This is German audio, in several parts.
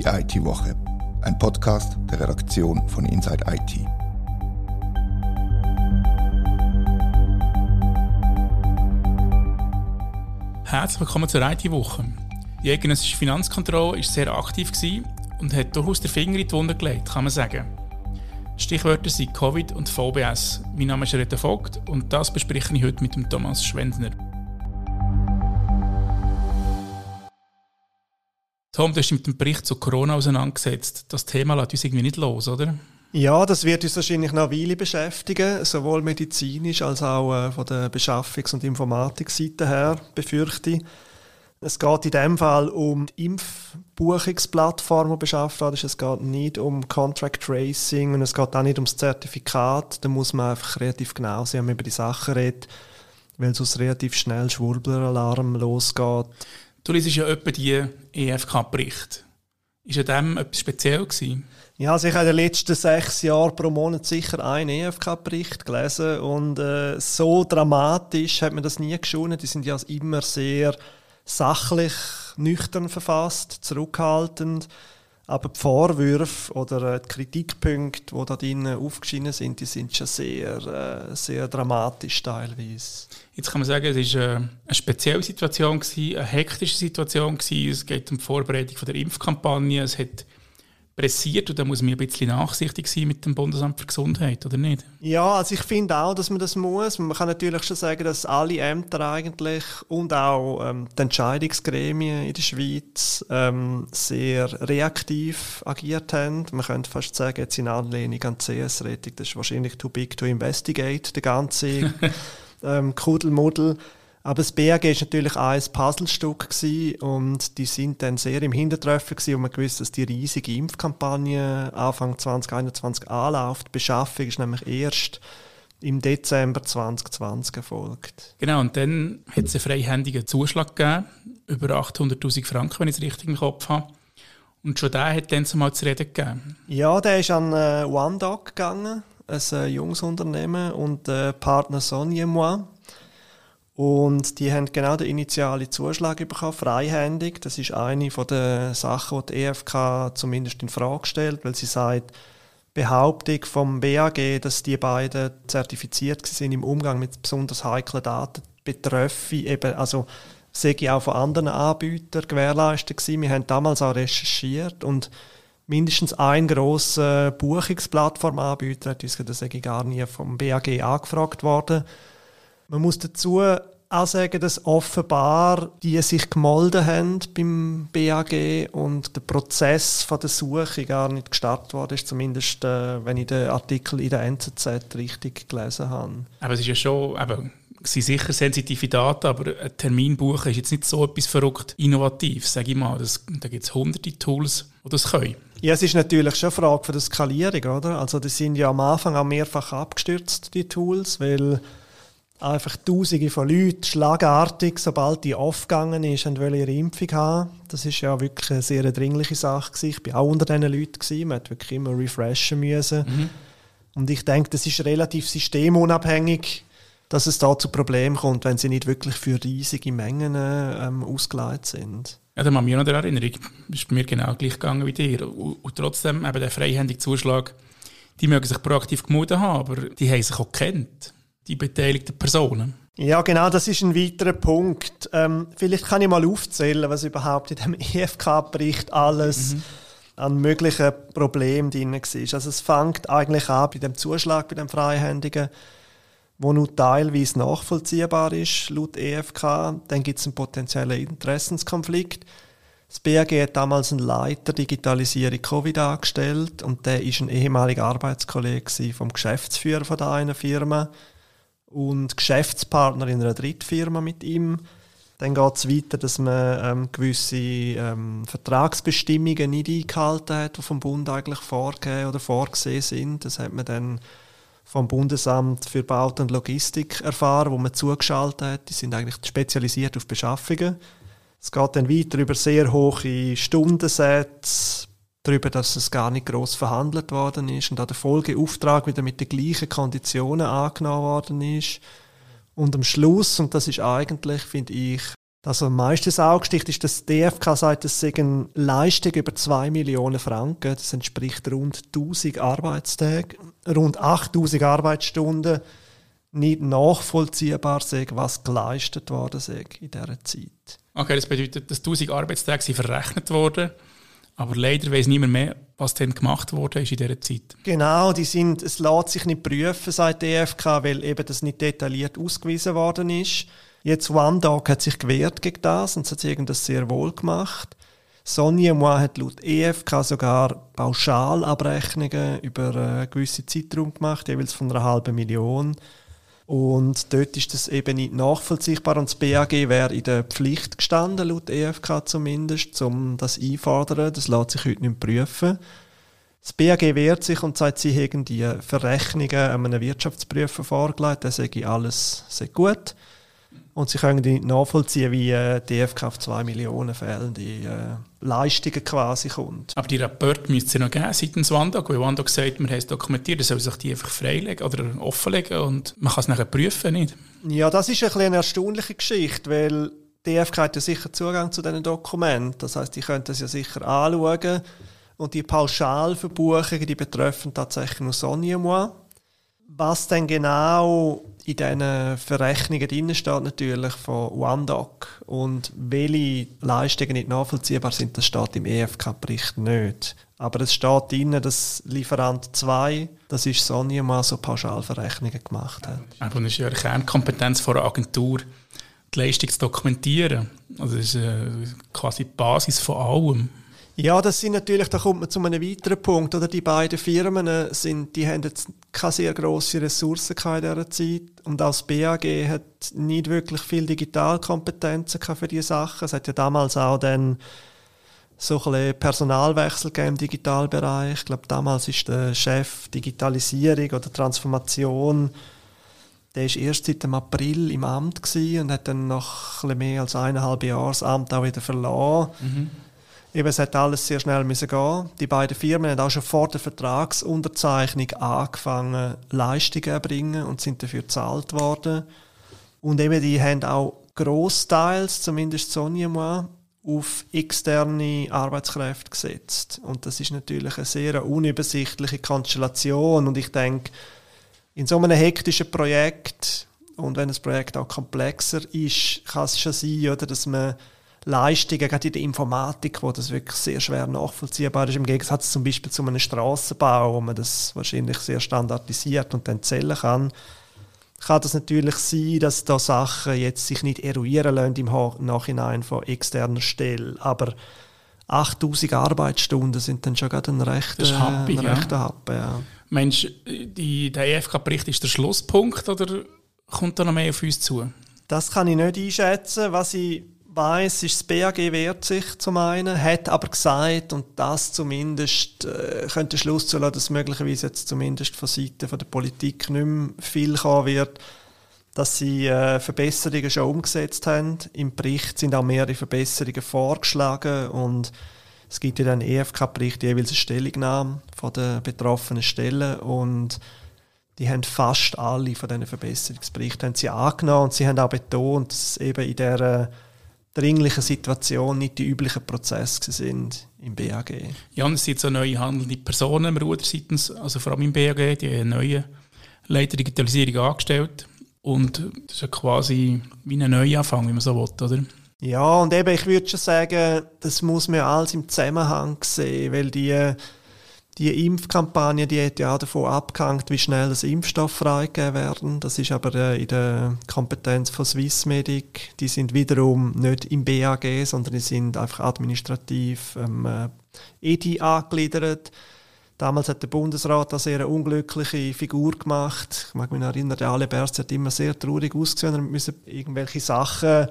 Die IT-Woche, ein Podcast der Redaktion von Inside IT. Herzlich willkommen zur IT-Woche. Die eidgenössische Finanzkontrolle war sehr aktiv und hat durchaus den Finger in die Wunde gelegt, kann man sagen. Stichwörter sind Covid und VBS. Mein Name ist Rita Vogt und das bespreche ich heute mit dem Thomas Schwendner. Tom, du hast mit dem Bericht zu Corona auseinandergesetzt. Das Thema lässt uns irgendwie nicht los, oder? Ja, das wird uns wahrscheinlich noch eine Weile beschäftigen, sowohl medizinisch als auch äh, von der Beschaffungs- und Informatikseite her, befürchte ich. Es geht in dem Fall um die Impfbuchungsplattform, die beschafft wird. Es geht nicht um Contract Tracing und es geht auch nicht um das Zertifikat. Da muss man einfach relativ genau sein, wenn man über die Sachen redet, weil sonst relativ schnell Schwurbler-Alarm losgeht. Du liest ja etwa die EFK-Bericht. Ist an dem etwas speziell gewesen? Ja, also ich habe in den letzten sechs Jahren pro Monat sicher einen EFK-Bericht gelesen und äh, so dramatisch hat man das nie geschonen. Die sind ja immer sehr sachlich, nüchtern verfasst, zurückhaltend. Aber die Vorwürfe oder äh, die Kritikpunkte, die da drinnen aufgeschieden sind, die sind schon sehr, äh, sehr dramatisch teilweise. Jetzt kann man sagen, es war eine spezielle Situation, eine hektische Situation. Es geht um die Vorbereitung der Impfkampagne. Es hat pressiert und da muss man ein bisschen nachsichtig sein mit dem Bundesamt für Gesundheit, oder nicht? Ja, also ich finde auch, dass man das muss. Man kann natürlich schon sagen, dass alle Ämter eigentlich und auch ähm, die Entscheidungsgremien in der Schweiz ähm, sehr reaktiv agiert haben. Man könnte fast sagen, jetzt in Anlehnung an die CS-Rettung, das ist wahrscheinlich too big to investigate, der ganze ähm, Kuddelmuddel. Aber das BAG war natürlich auch ein Puzzlestück und die sind dann sehr im Hintertreffen gewesen und man gewusst, dass die riesige Impfkampagne Anfang 2021 anläuft. Die Beschaffung ist nämlich erst im Dezember 2020 erfolgt. Genau, und dann hat es einen freihändigen Zuschlag gegeben, über 800'000 Franken, wenn ich es richtig im Kopf habe. Und schon der hat dann zumal zu reden gegeben. Ja, der ist an äh, OneDoc gegangen, ein äh, junges Unternehmen, und äh, Partner Sonny Moi und die haben genau den initialen Zuschlag bekommen, freihändig. Das ist eine den Sachen, die die EFK zumindest in Frage stellt, weil sie sagt, Behauptung vom BAG, dass die beiden zertifiziert sind im Umgang mit besonders heiklen Daten, betreffe eben, also sehe ich auch von anderen Anbietern gewährleistet gewesen. Wir haben damals auch recherchiert und mindestens ein grosser Buchungsplattformanbieter hat uns, das sage ich gar nie, vom BAG angefragt worden. Man muss dazu auch sagen, dass offenbar die sich gemolden haben beim BAG und der Prozess von der Suche gar nicht gestartet worden ist, zumindest äh, wenn ich den Artikel in der NZZ richtig gelesen habe. Aber es ist ja schon, eben, sind sicher sensitive Daten, aber ein Termin buchen ist jetzt nicht so etwas verrückt innovativ, sage ich mal. Das, da gibt es hunderte Tools, die das können. Ja, es ist natürlich schon eine Frage von der Skalierung, oder? Also die sind ja am Anfang auch mehrfach abgestürzt, die Tools, weil einfach Tausende von Leuten schlagartig, sobald die aufgegangen ist, wollen ihre Impfung haben. Das ist ja wirklich eine sehr dringliche Sache gewesen. Ich war auch unter diesen Leuten gewesen. Man hat wirklich immer refreshen müssen. Mhm. Und ich denke, das ist relativ systemunabhängig, dass es da zu Problemen kommt, wenn sie nicht wirklich für riesige Mengen ähm, ausgeleitet sind. Ja, da ich mich noch daran erinnern. Das ist bei mir genau gleich gegangen wie dir. Und, und trotzdem, eben der freihändige Zuschlag, die mögen sich proaktiv gemutet haben, aber die haben sich auch gekannt die beteiligten Personen. Ja, genau, das ist ein weiterer Punkt. Ähm, vielleicht kann ich mal aufzählen, was überhaupt in dem EFK-Bericht alles mhm. an möglichen Problemen drin war. Also es fängt eigentlich an bei dem Zuschlag, bei dem Freihändigen, wo nur teilweise nachvollziehbar ist, laut EFK. Dann gibt es einen potenziellen Interessenskonflikt. Das BAG hat damals einen Leiter Digitalisierung Covid angestellt und der ist ein ehemaliger Arbeitskollege vom Geschäftsführer von der einen Firma und Geschäftspartner in einer Drittfirma mit ihm. Dann geht es weiter, dass man ähm, gewisse ähm, Vertragsbestimmungen nicht eingehalten hat, die vom Bund eigentlich vorgegeben oder vorgesehen sind. Das hat man dann vom Bundesamt für Baut und Logistik erfahren, wo man zugeschaltet hat. Die sind eigentlich spezialisiert auf Beschaffungen. Es geht dann weiter über sehr hohe Stundensätze, darüber, dass es gar nicht groß verhandelt worden ist und auch der Folgeauftrag wieder mit den gleichen Konditionen angenommen worden ist. Und am Schluss, und das ist eigentlich, finde ich, Das, am meisten Auge sticht, ist, dass die DFK sagt, es sei eine Leistung über 2 Millionen Franken. Das entspricht rund 1000 Arbeitstage, rund 8000 Arbeitsstunden. Nicht nachvollziehbar sei, was geleistet worden sei in dieser Zeit. Okay, das bedeutet, dass 1000 Arbeitstage sind verrechnet wurden, aber leider weiß niemand mehr, was denn gemacht wurde ist in dieser Zeit. Genau, die sind, es lässt sich nicht prüfen, sagt die DFK, weil eben das nicht detailliert ausgewiesen worden ist. Jetzt OneDog hat sich gewehrt gegen das und hat das sehr wohl gemacht. Sonja Moi hat laut EFK sogar Pauschalabrechnungen über einen gewissen Zeitraum gemacht, jeweils von einer halben Million. Und dort ist das eben nicht nachvollziehbar und das BAG wäre in der Pflicht gestanden, laut EFK zumindest, um das einfordern. Das lässt sich heute nicht prüfen. Das BAG wehrt sich und sagt, sie hätten die Verrechnungen einem Wirtschaftsprüfer vorgelegt, der sage alles sehr gut. Und sie können nicht nachvollziehen, wie äh, die DFK auf 2 Millionen fehlende äh, Leistungen quasi kommt. Aber die Rapport müsste es noch geben seitens Wandog, weil Wandog sagt, man hat es dokumentiert, dann soll sich die einfach freilegen oder offenlegen und man kann es nachher prüfen, nicht? Ja, das ist ein eine erstaunliche Geschichte, weil die DFK hat ja sicher Zugang zu diesen Dokumenten. Das heißt, die können das ja sicher anschauen. Und die Pauschalverbuchungen, die betreffen tatsächlich nur Sonja. Was denn genau in diesen Verrechnungen drin steht natürlich von OneDoc und welche Leistungen nicht nachvollziehbar sind, das steht im EFK-Bericht nicht. Aber es steht drin, dass Lieferant 2, das ist Sony, mal so Pauschalverrechnungen gemacht hat. Aber das ist ja eine Kernkompetenz von einer Agentur, die Leistung zu dokumentieren. Also das ist äh, quasi die Basis von allem. Ja, das sind natürlich, da kommt man zu einem weiteren Punkt. Oder die beiden Firmen äh, sind, die haben jetzt keine sehr grosse Ressourcen in dieser Zeit. Und auch das BAG hat nicht wirklich viel Digitalkompetenzen für diese Sachen. Es hat ja damals auch dann so ein Personalwechsel im Digitalbereich. Ich glaube, damals ist der Chef Digitalisierung oder Transformation, der ist erst seit dem April im Amt und hat dann nach mehr als eineinhalb Jahren das Amt auch wieder verloren. Mhm. Eben, es hat alles sehr schnell müssen gehen. Die beiden Firmen haben auch schon vor der Vertragsunterzeichnung angefangen, Leistungen erbringen und sind dafür bezahlt worden. Und eben, die haben auch großteils, zumindest Sonja mal, auf externe Arbeitskräfte gesetzt. Und das ist natürlich eine sehr unübersichtliche Konstellation. Und ich denke, in so einem hektischen Projekt und wenn das Projekt auch komplexer ist, kann es schon sein, oder, dass man Leistungen, gerade in der Informatik, wo das wirklich sehr schwer nachvollziehbar ist, im Gegensatz zum Beispiel zu einem Straßenbau, wo man das wahrscheinlich sehr standardisiert und dann zählen kann, kann das natürlich sein, dass da Sachen jetzt sich nicht eruieren lassen im Nachhinein von externer Stelle, aber 8000 Arbeitsstunden sind dann schon gerade ein rechter Happy, ein rechter ja. Happen, ja. Mensch, die, der EFK-Bericht ist der Schlusspunkt oder kommt da noch mehr auf uns zu? Das kann ich nicht einschätzen. Was ich weiß, ist das BAG wehrt sich zum einen, hat aber gesagt, und das zumindest äh, könnte Schluss zulassen, dass möglicherweise jetzt zumindest von Seiten von der Politik nicht mehr viel kommen wird, dass sie äh, Verbesserungen schon umgesetzt haben. Im Bericht sind auch mehrere Verbesserungen vorgeschlagen und es gibt ja dann EFK-Bericht jeweils eine Stellungnahme von den betroffenen Stellen und die haben fast alle von diesen Verbesserungsberichten haben sie angenommen und sie haben auch betont, dass eben in der dringlichen Situation nicht die üblichen Prozesse sind im BAG. Ja, und es sind so neue handelnde Personen im Ruder seitens, also vor allem im BAG, die neue Leiter Digitalisierung angestellt. Und das ist ja quasi wie ein Neuanfang, wie man so will, oder? Ja, und eben, ich würde schon sagen, das muss man alles im Zusammenhang sehen, weil die die Impfkampagne, die hat ja auch davon abgehängt, wie schnell das Impfstoff freigegeben werden. Das ist aber äh, in der Kompetenz von Swissmedic. Die sind wiederum nicht im BAG, sondern die sind einfach administrativ ähm, äh, EDI angegliedert. Damals hat der Bundesrat eine sehr unglückliche Figur gemacht. Ich mag mich erinnern, der Ale Berst hat immer sehr traurig ausgesehen. Er musste irgendwelche Sachen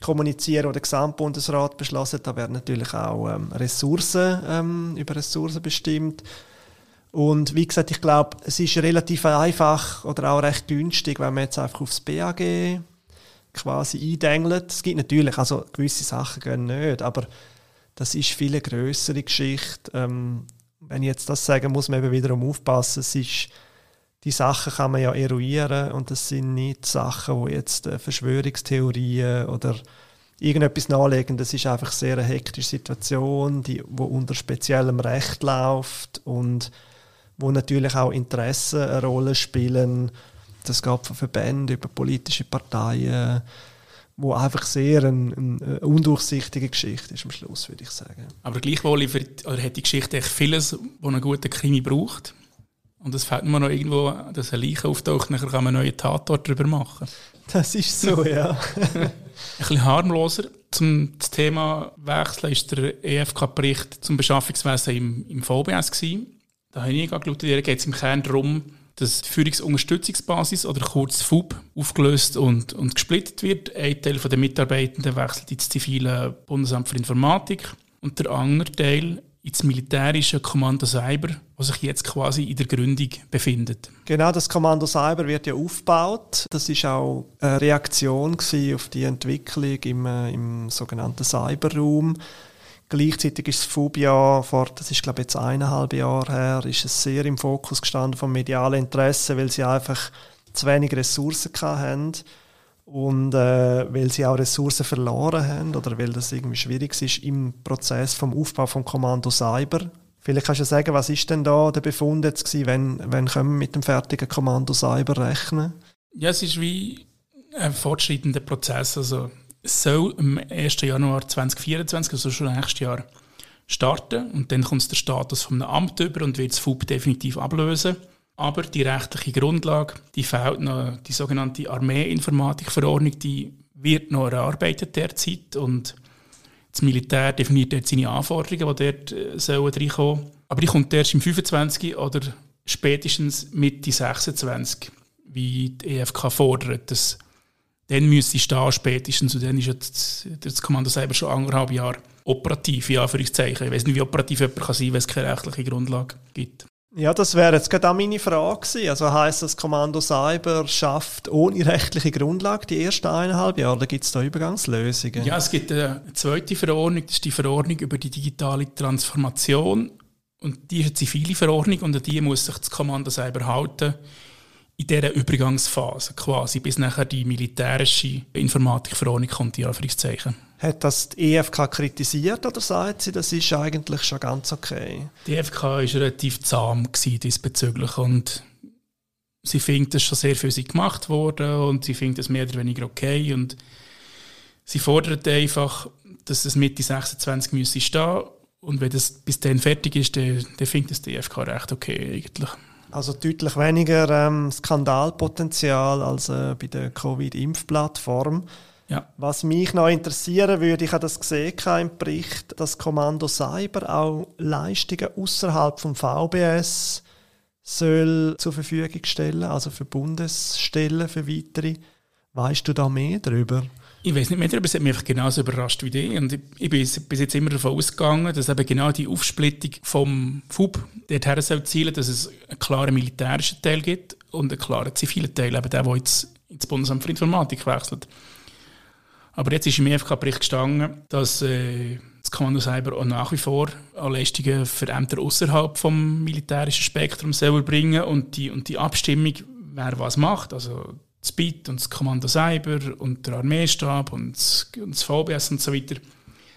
kommunizieren, die der Gesamtbundesrat beschlossen. Da werden natürlich auch ähm, Ressourcen, ähm, über Ressourcen bestimmt. Und wie gesagt, ich glaube, es ist relativ einfach oder auch recht günstig, wenn man jetzt einfach aufs BAG quasi eindengelt. Es gibt natürlich, also gewisse Sachen gehen nicht, aber das ist viel eine grössere Geschichte. Ähm, wenn ich jetzt das sage, muss man eben wiederum aufpassen. Es ist die Sachen kann man ja eruieren und das sind nicht Sachen, wo jetzt äh, Verschwörungstheorien oder irgendetwas nachlegen. Das ist einfach sehr eine hektische Situation, die wo unter speziellem Recht läuft und wo natürlich auch Interessen eine Rolle spielen. Das geht von Verbänden über politische Parteien, wo einfach sehr eine, eine undurchsichtige Geschichte ist am Schluss, würde ich sagen. Aber gleichwohl hat die Geschichte echt vieles, was einen guten Krimi braucht. Und es fällt nur noch irgendwo, dass eine Leiche auftaucht, dann kann man einen neuen Tatort darüber machen. Das ist so, ja. ein bisschen harmloser zum Thema Wechseln ist der EFK-Bericht zum Beschaffungswesen im, im VBS gewesen. Da habe ich geschaut, da geht es im Kern darum, dass die Führungsunterstützungsbasis oder kurz FUB aufgelöst und, und gesplittet wird. Ein Teil der Mitarbeitenden wechselt ins zivile Bundesamt für Informatik und der andere Teil ins militärische Kommando Cyber, was sich jetzt quasi in der Gründung befindet. Genau, das Kommando Cyber wird ja aufgebaut. Das ist auch eine Reaktion auf die Entwicklung im, äh, im sogenannten Cyberraum. Gleichzeitig ist das FUBIA vor, das ist glaube ich jetzt eineinhalb Jahre her, ist es sehr im Fokus gestanden vom medialen Interesse, weil sie einfach zu wenig Ressourcen hatten und äh, weil sie auch Ressourcen verloren haben oder weil das irgendwie schwierig ist im Prozess vom Aufbau vom Kommando Cyber. Vielleicht kannst du sagen, was ist denn da der Befund jetzt gewesen, wenn, wenn können wir mit dem fertigen Kommando Cyber rechnen? Ja, es ist wie ein fortschreitender Prozess. Also es soll am 1. Januar 2024, also schon nächstes Jahr, starten und dann kommt der Status vom Amt über und wird das FUB definitiv ablösen. Aber die rechtliche Grundlage, die fehlt noch, die sogenannte Armeeinformatikverordnung, die wird noch erarbeitet derzeit und das Militär definiert dort seine Anforderungen, die dort äh, sollen reinkommen. Aber die kommt erst im 25 oder spätestens Mitte 26, wie die EFK fordert. Das dann müsste ich stehen spätestens und dann ist das, das Kommando selber schon anderthalb Jahre operativ, ja, für Ich weiß nicht, wie operativ jemand sein kann, wenn es keine rechtliche Grundlage gibt. Ja, das wäre jetzt gerade auch meine Frage gewesen. Also heisst das Kommando Cyber schafft ohne rechtliche Grundlage die ersten eineinhalb Jahre? Oder gibt es da Übergangslösungen? Ja, es gibt eine zweite Verordnung, das ist die Verordnung über die digitale Transformation. Und die ist eine zivile Verordnung und an die muss sich das Kommando Cyber halten in dieser Übergangsphase quasi, bis nachher die militärische Informatikverordnung kommt, die Anführungszeichen. Hat das die EFK kritisiert oder sagt sie, das ist eigentlich schon ganz okay? Die EFK war relativ zahm diesbezüglich und sie findet, es schon sehr für sie gemacht worden und sie findet es mehr oder weniger okay und sie fordert einfach, dass es Mitte 26 müsse stehen und wenn das bis dann fertig ist, dann, dann findet es die EFK recht okay eigentlich. Also deutlich weniger ähm, Skandalpotenzial als äh, bei der Covid-Impfplattform. Ja. Was mich noch interessieren würde, ich habe das gesehen im Bericht, dass Kommando Cyber auch Leistungen außerhalb vom VBS soll zur Verfügung stellen, also für Bundesstellen, für weitere. Weißt du da mehr darüber? Ich weiß nicht mehr darüber, es hat mich einfach genauso überrascht wie dich. Und ich bin bis jetzt immer davon ausgegangen, dass eben genau die Aufsplittung vom FUB dorthin soll zielen, dass es einen klaren militärischen Teil gibt und einen klaren zivilen Teil, eben der, der jetzt ins Bundesamt für Informatik wechselt. Aber jetzt ist im EFK-Bericht gestanden, dass äh, das Kommando Cyber auch nach wie vor an Leistungen für Ämter außerhalb vom militärischen Spektrum selber bringen und die, und die Abstimmung, wer was macht, also das BIT und das Kommando Cyber und der Armeestab und das, und das VBS und so weiter,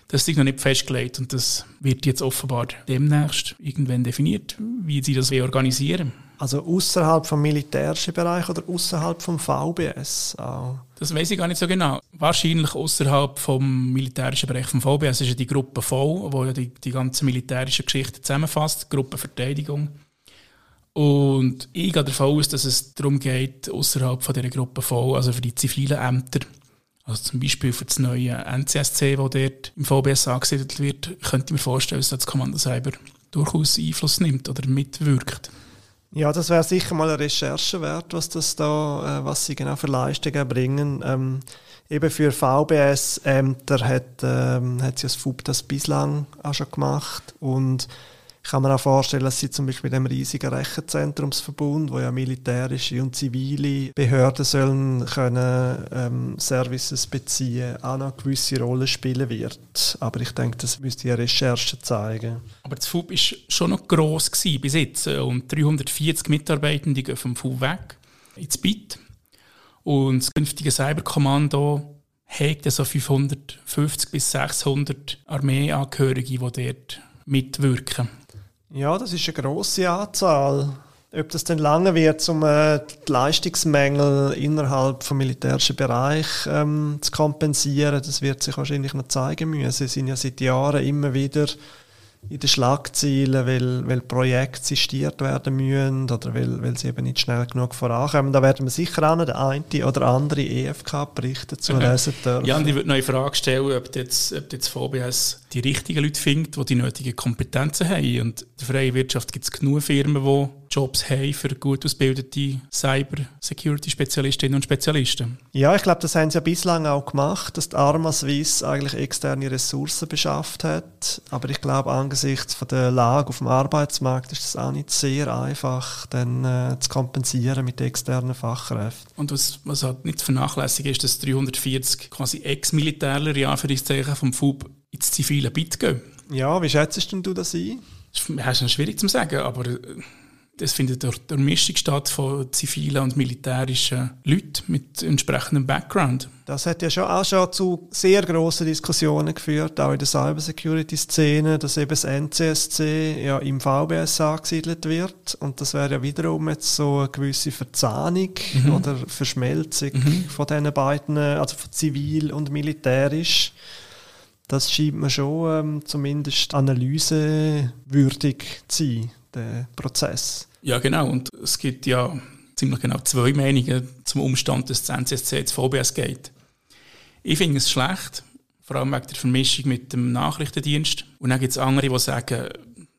das ist noch nicht festgelegt und das wird jetzt offenbar demnächst irgendwann definiert, wie sie das organisieren Also außerhalb vom militärischen Bereich oder außerhalb vom VBS auch? Das weiß ich gar nicht so genau. Wahrscheinlich außerhalb vom militärischen Bereich vom VBS ist ja die Gruppe V, wo ja die, die ganze militärische Geschichte zusammenfasst, Gruppe Verteidigung. Und ich gehe davon aus, dass es darum geht, außerhalb dieser Gruppe voll, also für die zivilen Ämter, also zum Beispiel für das neue NCSC, das dort im VBS angesiedelt wird, könnte ich mir vorstellen, dass das Kommando Cyber durchaus Einfluss nimmt oder mitwirkt. Ja, das wäre sicher mal eine Recherche wert, was das da, äh, was sie genau für Leistungen bringen. Ähm, eben für VBS-Ämter hat, ähm, hat sie das FUB das bislang auch schon gemacht und ich kann mir auch vorstellen, dass sie zum Beispiel mit dem riesigen Rechenzentrumsverbund, wo ja militärische und zivile Behörden sollen können ähm, Services beziehen, auch noch eine gewisse Rolle spielen wird. Aber ich denke, das müsste die Recherche zeigen. Aber das FUB war schon noch gross gewesen bis jetzt und 340 Mitarbeitende gehen vom FUB weg ins BIT. Und das künftige Cyberkommando hat so 550 bis 600 Armeeangehörige, die dort mitwirken. Ja, das ist eine grosse Anzahl. Ob das dann lange wird, um äh, die Leistungsmängel innerhalb des militärischen Bereich ähm, zu kompensieren, das wird sich wahrscheinlich noch zeigen müssen. Sie sind ja seit Jahren immer wieder in den Schlagzeilen, weil, weil Projekte sistiert werden müssen oder weil, weil sie eben nicht schnell genug vorankommen. Da werden wir sicher auch noch den einen oder andere EFK-Bericht dazu lesen dürfen. Ja, und ich würde noch eine Frage stellen, ob jetzt, ob jetzt VBS die richtigen Leute findet, die die nötigen Kompetenzen haben. Und in der freien Wirtschaft gibt es genug Firmen, die Jobs haben für gut ausgebildete Cyber-Security-Spezialistinnen und Spezialisten. Ja, ich glaube, das haben sie ja bislang auch gemacht, dass die Arma Swiss eigentlich externe Ressourcen beschafft hat. Aber ich glaube, angesichts von der Lage auf dem Arbeitsmarkt ist es auch nicht sehr einfach, dann äh, zu kompensieren mit externen Fachkräften. Und was, was halt nicht zu vernachlässigen ist, dass 340 quasi Ex-Militärler ja für Zeichen vom FUB ins zivile Bit gehen. Ja, wie schätzt du das ein? Das ist schwierig zu sagen, aber äh, es findet durch die Mischung statt von zivilen und militärischen Leuten mit entsprechendem Background. Das hat ja schon auch schon zu sehr grossen Diskussionen geführt, auch in der Cybersecurity-Szene, dass eben das NCSC ja im VBS angesiedelt wird. Und das wäre ja wiederum jetzt so eine gewisse Verzahnung mhm. oder Verschmelzung mhm. von diesen beiden, also von zivil und militärisch. Das scheint mir schon ähm, zumindest analysewürdig zu sein der Prozess. Ja, genau. Und es gibt ja ziemlich genau zwei Meinungen zum Umstand, dass das NCSC jetzt VBS geht. Ich finde es schlecht, vor allem wegen der Vermischung mit dem Nachrichtendienst. Und dann gibt es andere, die sagen,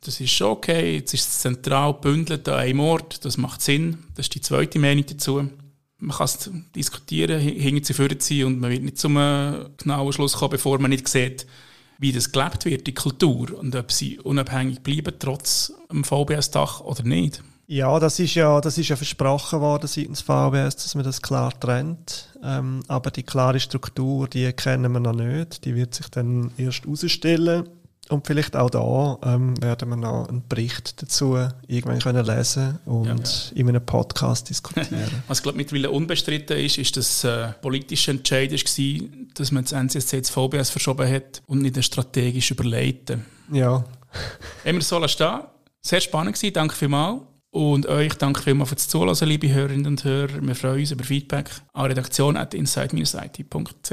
das ist schon okay, jetzt ist es zentral gebündelt an einem Ort, das macht Sinn. Das ist die zweite Meinung dazu. Man kann es diskutieren, hinter zu führen und man wird nicht zum genauen Schluss kommen, bevor man nicht sieht, wie das gelebt wird, die Kultur und ob sie unabhängig bleiben trotz dem VBS-Dach oder nicht. Ja, das ist ja, das ist ja versprochen worden seitens VBS, dass man das klar trennt. Ähm, aber die klare Struktur, die kennen wir noch nicht. Die wird sich dann erst herausstellen. Und vielleicht auch da ähm, werden wir noch einen Bericht dazu irgendwann können lesen und ja, ja. in einem Podcast diskutieren. Was glaube mittlerweile unbestritten ist, ist, dass äh, politische Entscheid war, dass man das NCSC ins VBS verschoben hat und nicht strategisch überleiten. Ja. Immer so stehen. Sehr spannend gewesen, danke vielmals. Und euch danke vielmals fürs Zuhören, liebe Hörerinnen und Hörer. Wir freuen uns über Feedback an redaktion at inside-it.ch.